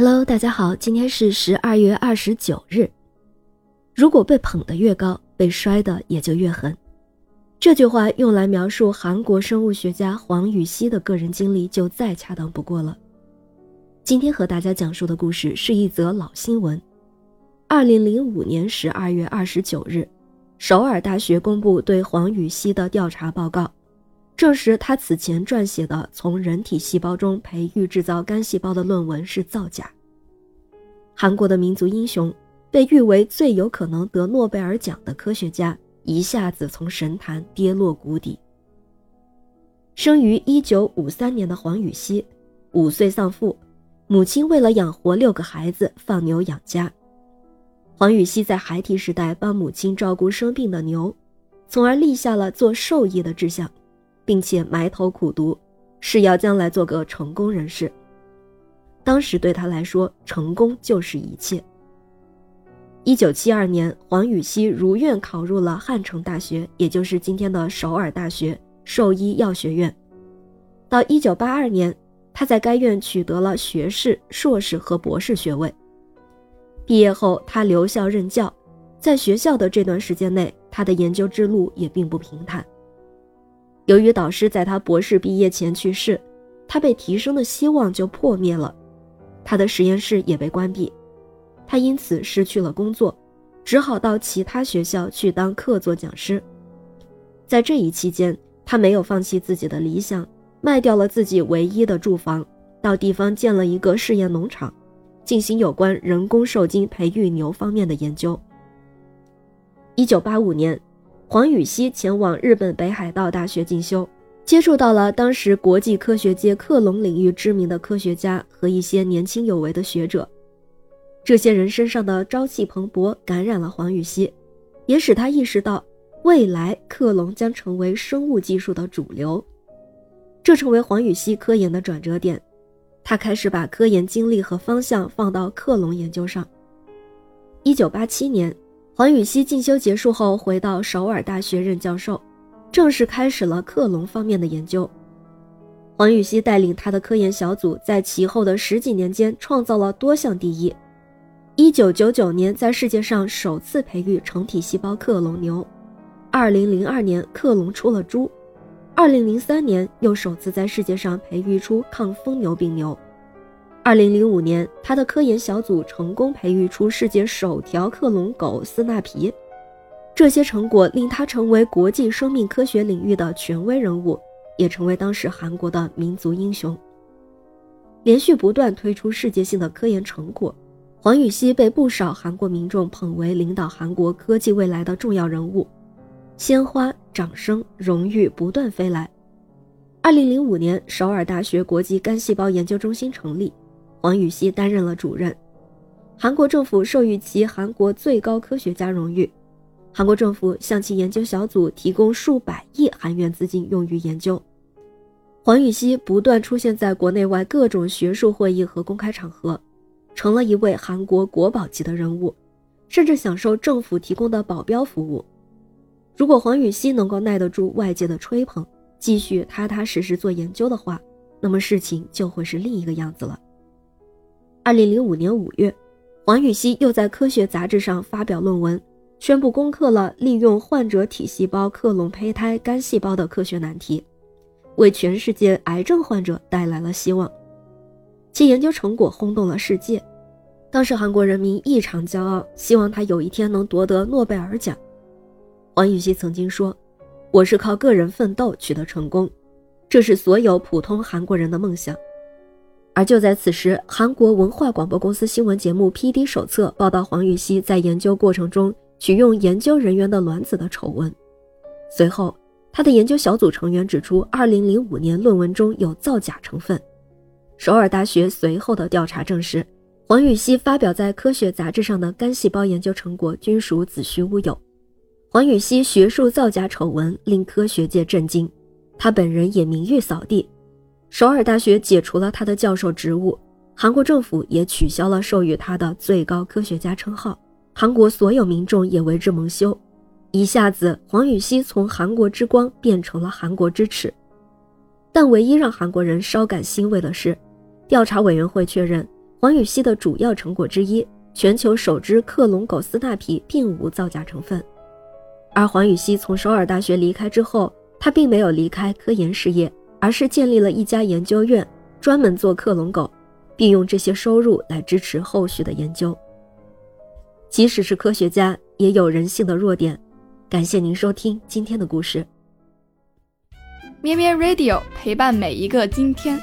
Hello，大家好，今天是十二月二十九日。如果被捧得越高，被摔的也就越狠。这句话用来描述韩国生物学家黄禹锡的个人经历，就再恰当不过了。今天和大家讲述的故事是一则老新闻。二零零五年十二月二十九日，首尔大学公布对黄禹锡的调查报告。证实他此前撰写的从人体细胞中培育制造干细胞的论文是造假。韩国的民族英雄，被誉为最有可能得诺贝尔奖的科学家，一下子从神坛跌落谷底。生于1953年的黄禹锡，五岁丧父，母亲为了养活六个孩子，放牛养家。黄禹锡在孩提时代帮母亲照顾生病的牛，从而立下了做兽医的志向。并且埋头苦读，誓要将来做个成功人士。当时对他来说，成功就是一切。一九七二年，黄禹锡如愿考入了汉城大学，也就是今天的首尔大学兽医药学院。到一九八二年，他在该院取得了学士、硕士和博士学位。毕业后，他留校任教，在学校的这段时间内，他的研究之路也并不平坦。由于导师在他博士毕业前去世，他被提升的希望就破灭了，他的实验室也被关闭，他因此失去了工作，只好到其他学校去当客座讲师。在这一期间，他没有放弃自己的理想，卖掉了自己唯一的住房，到地方建了一个试验农场，进行有关人工受精培育牛方面的研究。一九八五年。黄禹锡前往日本北海道大学进修，接触到了当时国际科学界克隆领域知名的科学家和一些年轻有为的学者。这些人身上的朝气蓬勃感染了黄禹锡，也使他意识到未来克隆将成为生物技术的主流。这成为黄禹锡科研的转折点，他开始把科研精力和方向放到克隆研究上。一九八七年。黄禹锡进修结束后，回到首尔大学任教授，正式开始了克隆方面的研究。黄禹锡带领他的科研小组，在其后的十几年间创造了多项第一。一九九九年，在世界上首次培育成体细胞克隆牛；二零零二年，克隆出了猪；二零零三年，又首次在世界上培育出抗疯牛病牛。二零零五年，他的科研小组成功培育出世界首条克隆狗斯纳皮，这些成果令他成为国际生命科学领域的权威人物，也成为当时韩国的民族英雄。连续不断推出世界性的科研成果，黄禹锡被不少韩国民众捧为领导韩国科技未来的重要人物，鲜花、掌声、荣誉不断飞来。二零零五年，首尔大学国际干细胞研究中心成立。黄禹锡担任了主任，韩国政府授予其韩国最高科学家荣誉，韩国政府向其研究小组提供数百亿韩元资金用于研究。黄禹锡不断出现在国内外各种学术会议和公开场合，成了一位韩国国宝级的人物，甚至享受政府提供的保镖服务。如果黄禹锡能够耐得住外界的吹捧，继续踏踏实实做研究的话，那么事情就会是另一个样子了。二零零五年五月，王禹锡又在科学杂志上发表论文，宣布攻克了利用患者体细胞克隆胚胎干细胞的科学难题，为全世界癌症患者带来了希望。其研究成果轰动了世界，当时韩国人民异常骄傲，希望他有一天能夺得诺贝尔奖。王禹锡曾经说：“我是靠个人奋斗取得成功，这是所有普通韩国人的梦想。”而就在此时，韩国文化广播公司新闻节目《P.D. 手册》报道黄禹锡在研究过程中取用研究人员的卵子的丑闻。随后，他的研究小组成员指出，2005年论文中有造假成分。首尔大学随后的调查证实，黄禹锡发表在科学杂志上的干细胞研究成果均属子虚乌有。黄禹锡学术造假丑闻令科学界震惊，他本人也名誉扫地。首尔大学解除了他的教授职务，韩国政府也取消了授予他的最高科学家称号，韩国所有民众也为之蒙羞。一下子，黄禹锡从韩国之光变成了韩国之耻。但唯一让韩国人稍感欣慰的是，调查委员会确认黄禹锡的主要成果之一，全球首支克隆狗斯纳皮并无造假成分。而黄禹锡从首尔大学离开之后，他并没有离开科研事业，而是建立了一家研究院，专门做克隆狗，并用这些收入来支持后续的研究。即使是科学家，也有人性的弱点。感谢您收听今天的故事。咩咩 Radio 陪伴每一个今天。